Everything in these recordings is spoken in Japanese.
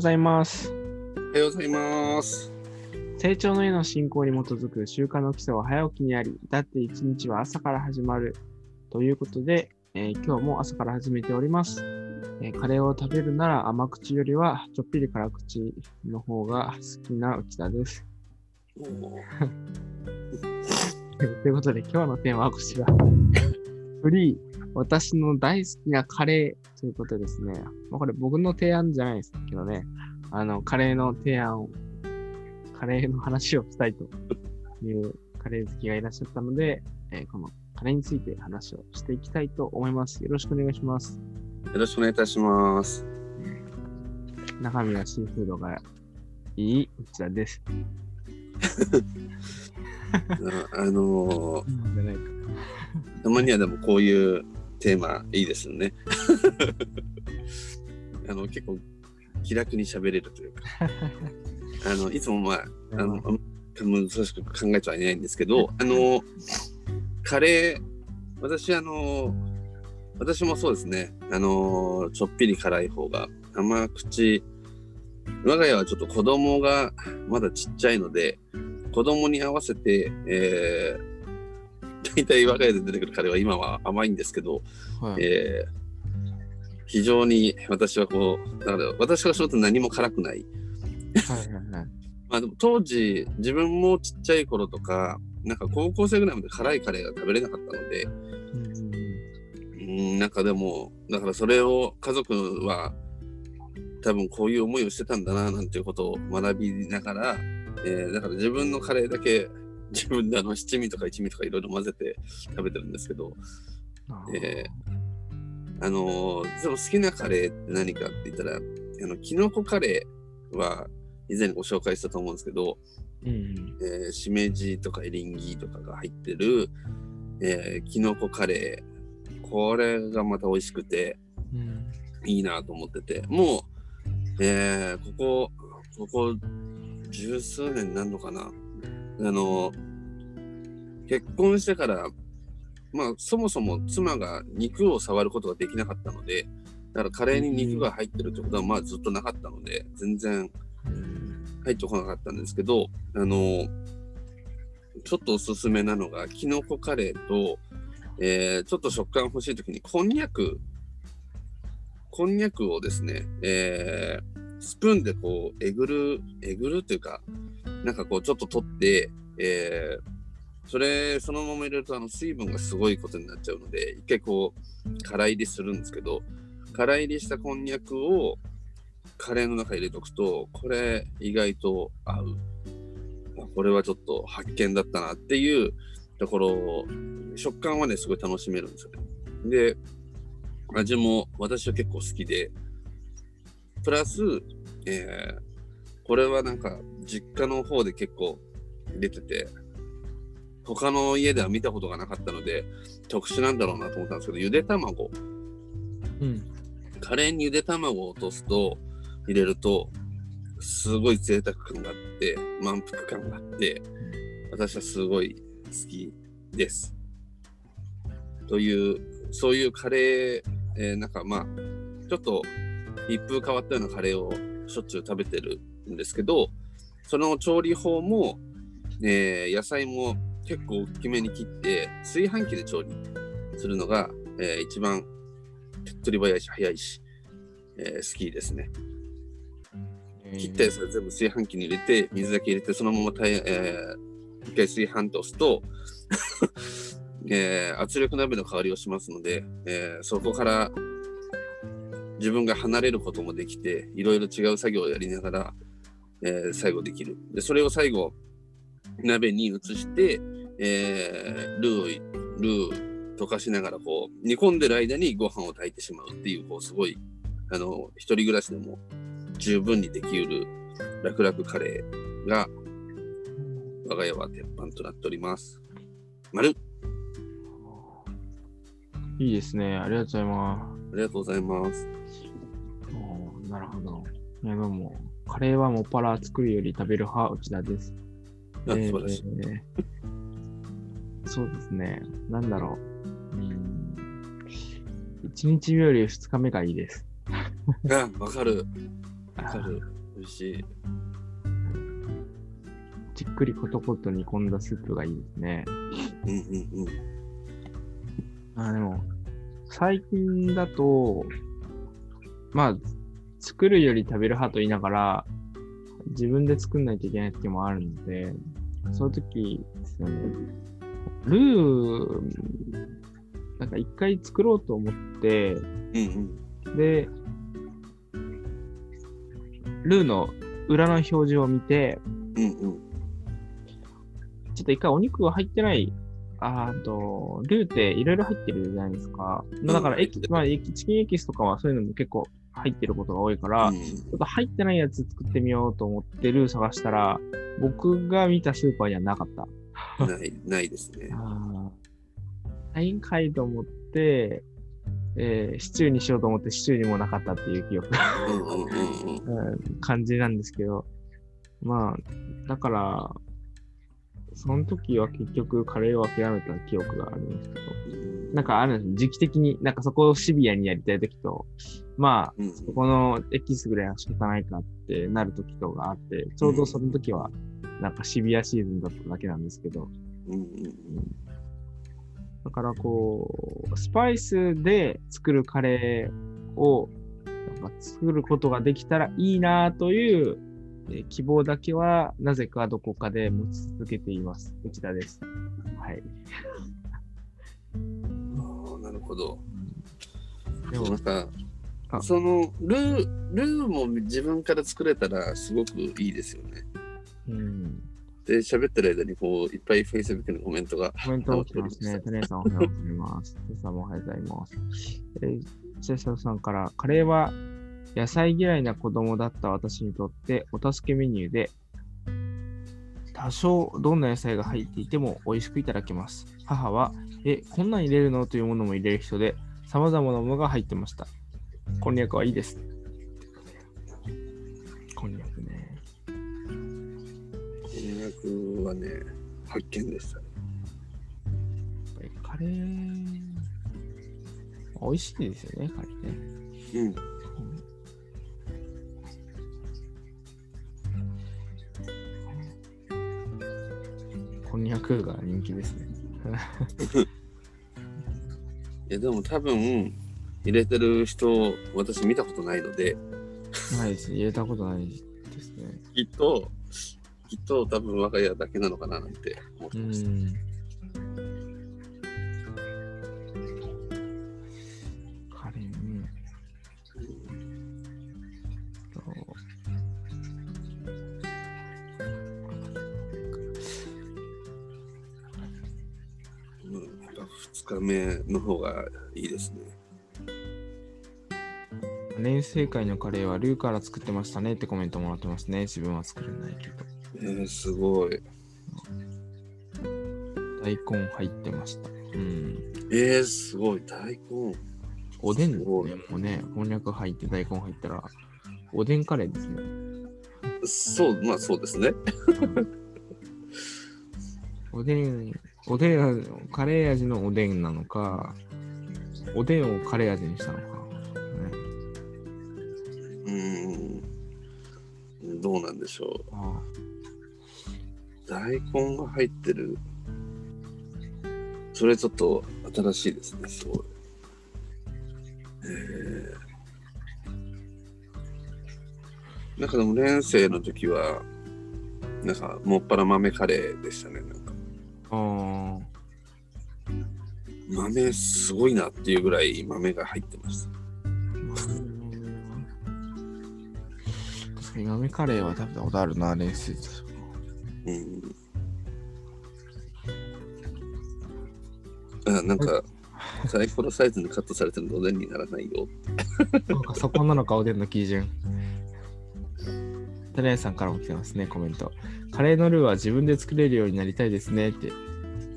ざいます。おはようございます。成長の絵の進行に基づく習慣の基礎は早起きにあり、だって一日は朝から始まる。ということで、えー今日も朝から始めております、えーカレーを食べるなら甘口よりはちょっぴり辛口の方が好きな内田です。ということで、今日のテーマはこちら。フリー、私の大好きなカレーということですね。まあ、これ僕の提案じゃないですけどね。あの、カレーの提案を、カレーの話をしたいというカレー好きがいらっしゃったので、えーこのカレーについて話をしていきたいと思います。よろしくお願いします。よろしくお願いいたします。中身はシーフードがいい内田です。あ あのー たまにはでもこういうテーマいいですよね。あの結構気楽に喋れるというか、あのいつもまああの難しく考えてはいないんですけど、あのカレー私あの私もそうですね。あのちょっぴり辛い方が甘口我が家はちょっと子供がまだちっちゃいので、子供に合わせて、えー、大体我が家で出てくるカレーは今は甘いんですけど、はいえー非常に私はこう、だから私からすると何も辛くない。はいはいはい。まあでも当時、自分もちっちゃい頃とか、なんか高校生ぐらいまで辛いカレーが食べれなかったので、うん、なんかでも、だからそれを家族は多分こういう思いをしてたんだな、なんていうことを学びながら、えーだから自分のカレーだけ自分であの七味とか一味とかいろいろ混ぜて食べてるんですけど、あーえあのーでも好きなカレーって何かって言ったら、あの、キノコカレーは以前ご紹介したと思うんですけど、うんうんえーしめじとかエリンギとかが入ってる、えー、キノコカレー。これがまた美味しくてうんいいなと思ってて、もう、えーここ、ここ十数年になるのかな。あの、結婚してから、まあそもそも妻が肉を触ることができなかったので、だからカレーに肉が入ってるってことはまあずっとなかったので、全然入ってこなかったんですけど、あの、ちょっとおすすめなのが、キノコカレーと、えーちょっと食感欲しいときに、こんにゃく、こんにゃくをですね、えースプーンでこう、えぐる、えぐるっていうか、なんかこう、ちょっと取って、えーそれ、そのまま入れると、あの、水分がすごいことになっちゃうので、一回こう、空入りするんですけど、空入りしたこんにゃくをカレーの中入れとくと、これ意外と合う。これはちょっと発見だったなっていうところ、食感はね、すごい楽しめるんですよね。で、味も私は結構好きで、プラス、えーこれはなんか実家の方で結構出てて、他の家では見たことがなかったので、特殊なんだろうなと思ったんですけど、ゆで卵。うんカレーにゆで卵を落とすと、入れると、すごい贅沢感があって、満腹感があって、私はすごい好きです。という、そういうカレー、えーなんかまあ、ちょっと一風変わったようなカレーをしょっちゅう食べてるんですけど、その調理法も、えー野菜も結構大きめに切って、炊飯器で調理するのが、えー一番手っ取り早いし、早いし、えー好きですね。切ったやつは全部炊飯器に入れて、水だけ入れて、そのままたい、えー一回炊飯と押すと、えー圧力鍋の代わりをしますので、えーそこから自分が離れることもできて、いろいろ違う作業をやりながら、えー最後できる。で、それを最後、鍋に移して、えールールー溶かしながら、こう、煮込んでる間にご飯を炊いてしまうっていう、こう、すごい、あの、一人暮らしでも十分にできうる楽々カレーが、我が家は鉄板となっております。丸いいですね。ありがとうございまありがとうございます。なるほど。いや、でも、カレーはもっぱら作るより食べる派、内田です。えーそうですね。なんだろう。うん。1日目より2日目がいいです。あ、わかる。わかる。美味しい。じっくりコトコト煮込んだスープがいいですね。うんうんうん。あでも、最近だと、まあ、作るより食べる派と言いながら、自分で作んないといけない時もあるので、そういう時ですよね。ルー、なんか一回作ろうと思って、うんうん。で、ルーの裏の表示を見て、うんうん。ちょっと一回お肉が入ってない、あーと、ルーっていろいろ入ってるじゃないですか。まあだからまあ、チキンエキスとかはそういうのも結構入ってることが多いから、うんちょっと入ってないやつ作ってみようと思ってルー探したら、僕が見たスーパーにはなかった。ない、ないですね。ああ。ないんかいと思って、えーシチューにしようと思ってシチューにもなかったっていう記憶、感じなんですけど、まあ、だから、その時は結局カレーを諦めた記憶があるんですけど、なんかあるんです時期的に、なんかそこをシビアにやりたい時と、まあ、うんそこのエキスぐらいは仕方ないかってなる時とかあって、ちょうどその時は、なんかシビアシーズンだっただけなんですけど、うんうんだからこう、スパイスで作るカレーをなんか作ることができたらいいなという、えー希望だけはなぜかどこかで持ち続けています。内田です。はい。るほど。でもなん、かあ、そのルー、ルーも自分から作れたらすごくいいですよね。うん。で、喋ってる間にこう、いっぱい Facebook のコメントが。コメントが来てますね。タネさんおはようございます。テさんもおはようございます。えー、セサさんから、カレーは野菜嫌いな子供だった私にとってお助けメニューで、多少どんな野菜が入っていても美味しくいただけます。母は、え、こんなん入れるの？というものも入れる人で、様々なものが入ってました。こんにゃくはいいです。こんにゃくね。こんにゃくはね、発見でしたね。やっぱりカレー、美味しいですよね、カレーね。うん。こんにゃくが人気ですね。いや、でも多分、入れてる人、私見たことないので、ないですね。入れたことないですね。きっと、きっと多分我が家だけなのかななんて思ってうました。2日目の方がいいですね。年生会のカレーはルーから作ってましたねってコメントもらってますね。自分は作れないけど。えー、すごい。大根入ってました。うん。えー、すごい。大根。おでんですね。もうね、こんにゃく入って大根入ったら、おでんカレーですね。そう、まあそうですね。おでん、おでん、カレー味のおでんなのか、おでんをカレー味にしたのか。ね、うーん。どうなんでしょあう。大根が入ってる。それちょっと新しいですね。すごい。えー、なんかでも年生の時は、なんかもっぱら豆カレーでしたね。なんかあー。豆すごいなっていうぐらい豆が入ってました。確かに豆カレーは食べたことあるな、練習で。うん。あ、なんか、サイコロサイズにカットされてるのおでんにならないよ。なんかそこなのか、おでんの基準。タレヤさんからも来てますね、コメント。カレーのルーは自分で作れるようになりたいですねって、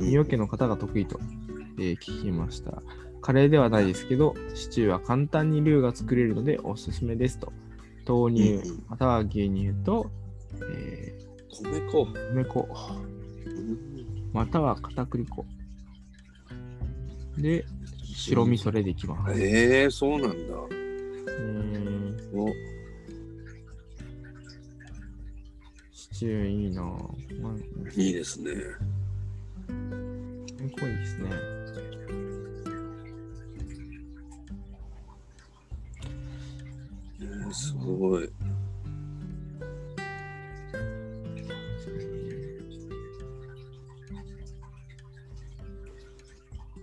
三家の方が得意と、えー聞きました。カレーではないですけど、シチューは簡単にルーが作れるのでおすすめですと。豆乳または牛乳と、え米粉。ー米粉、うんまたは片栗粉。で、白味噌でできます。ええー、そうなんだ。うーシチューいいなぁ。まあ、いいですね。健康いいですね。えーすごい。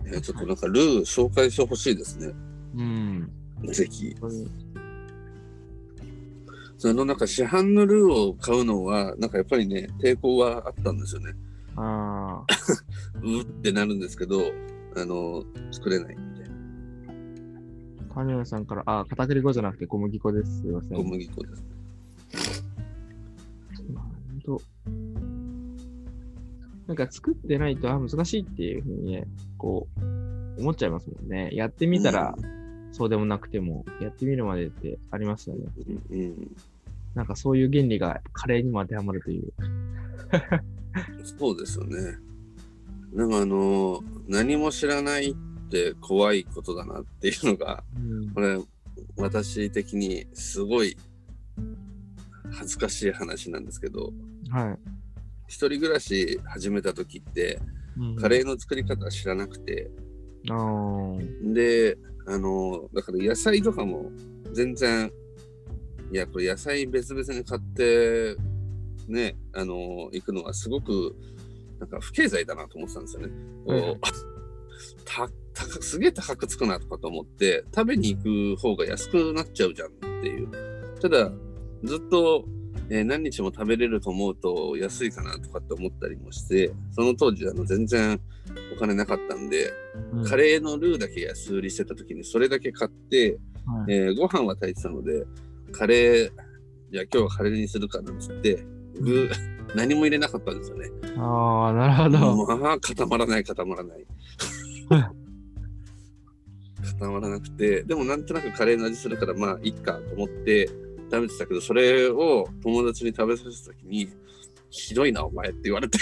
えーちょっとなんかルー紹介してほしいですね。うん。ぜひ。そのなんか市販のルーを買うのは、なんかやっぱりね、抵抗はあったんですよね。ああ、うーってなるんですけど、あの、作れないみたいな。カニョンさんから、あ、片栗粉じゃなくて小麦粉です。すいません。小麦粉です。なんか作ってないと、あ、難しいっていうふうにね、こう、思っちゃいますもんね。やってみたら、そうでもなくても、やってみるまでってありますよね。うんうん、なんかそういう原理がカレーにも当てはまるという。そうですよね。なんかあの、何も知らないって怖いことだなっていうのが、うんこれ、私的にすごい恥ずかしい話なんですけど、はい。一人暮らし始めた時って、うんカレーの作り方知らなくて、あーで、あの、だから野菜とかも全然、いや、これ野菜別々に買って、ね、あの、行くのはすごく、なんか不経済だなと思ってたんですよね。こう すげえ高くつくなとかと思って、食べに行く方が安くなっちゃうじゃんっていう。ただ、ずっと、えー何日も食べれると思うと安いかなとかって思ったりもして、その当時あの全然お金なかったんで、うんカレーのルーだけ安売りしてた時にそれだけ買って、はいえーご飯は炊いてたので、カレー、じゃあ今日はカレーにするかなんつって、具、何も入れなかったんですよね。ああ、なるほど。まあ、固まらない、固まらない。固まらなくて、でもなんとなくカレーの味するから、まあ、いいかと思って食べてたけど、それを友達に食べさせた時に、ひどいな、お前って言われて。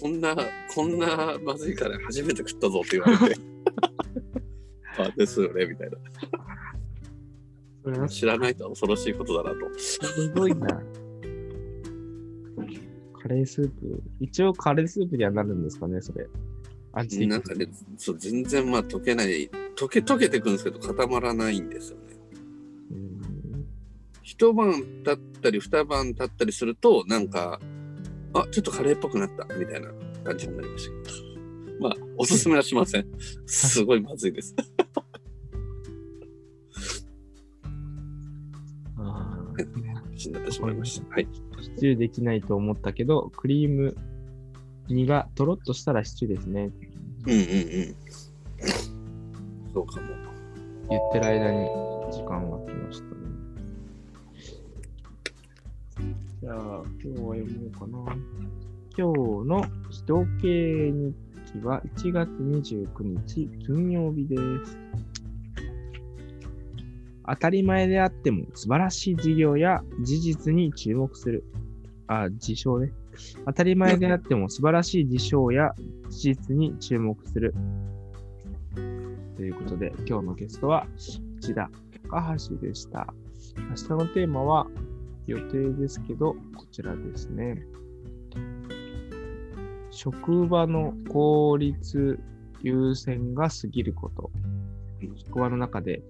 こんな、こんなまずいカレー初めて食ったぞって言われて。あ、ですよね、みたいな。知らないとは恐ろしいことだなと。すごいな。カレースープ。一応カレースープにはなるんですかね、それ。味なんかね、そう全然まあ溶けない、溶け、溶けてくんですけど固まらないんですよね。うん一晩経ったり二晩経ったりすると、なんか、あ、ちょっとカレーっぽくなった、みたいな感じになりましたけど。まあ、おすすめはしません。すごいまずいです。死んでってしまいました。はい。シチューできないと思ったけど、クリーム煮がとろっとしたらシチューですね。うんうんうん。そうかも。言ってる間に時間が来ましたね。じゃあ、今日は読もうかな。今日の指導系日記は1月29日金曜日です。当たり前であっても素晴らしい事業や事実に注目する。あ、事象ね。当たり前であっても素晴らしい事象や事実に注目する。ということで、今日のゲストは内田高橋でした。明日のテーマは予定ですけど、こちらですね。職場の効率優先が過ぎること。職場の中で、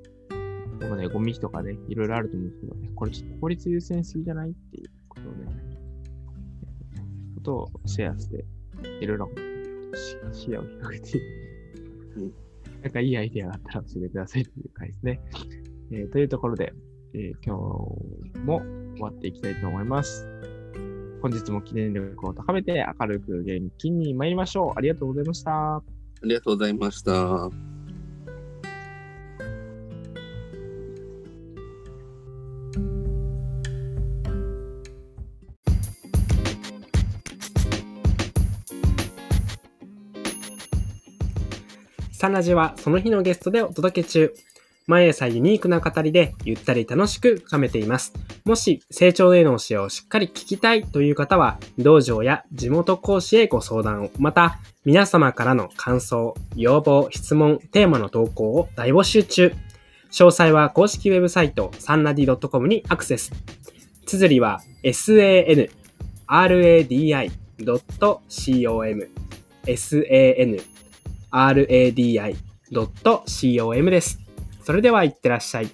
なんかね、ゴミとかね、いろいろあると思うんですけどね、これちょっと効率優先すぎじゃないっていうことをね、ことをシェアして、いろいろし視野を広げて、うんなんかいいアイデアがあったら教えてくださいという回ですね。えーというところで、えー今日も終わっていきたいと思います。本日も記念力を高めて明るく元気に参りましょう。ありがとうございました。ありがとうございました。サナジはその日のゲストでお届け中。毎朝ユニークな語りでゆったり楽しく深めています。もし成長への教えをしっかり聞きたいという方は、道場や地元講師へご相談を、また皆様からの感想、要望、質問、テーマの投稿を大募集中。詳細は公式ウェブサイトサンナディ .com にアクセス。綴りは sanradi.com sanradi.com radi.com です。それでは行ってらっしゃい。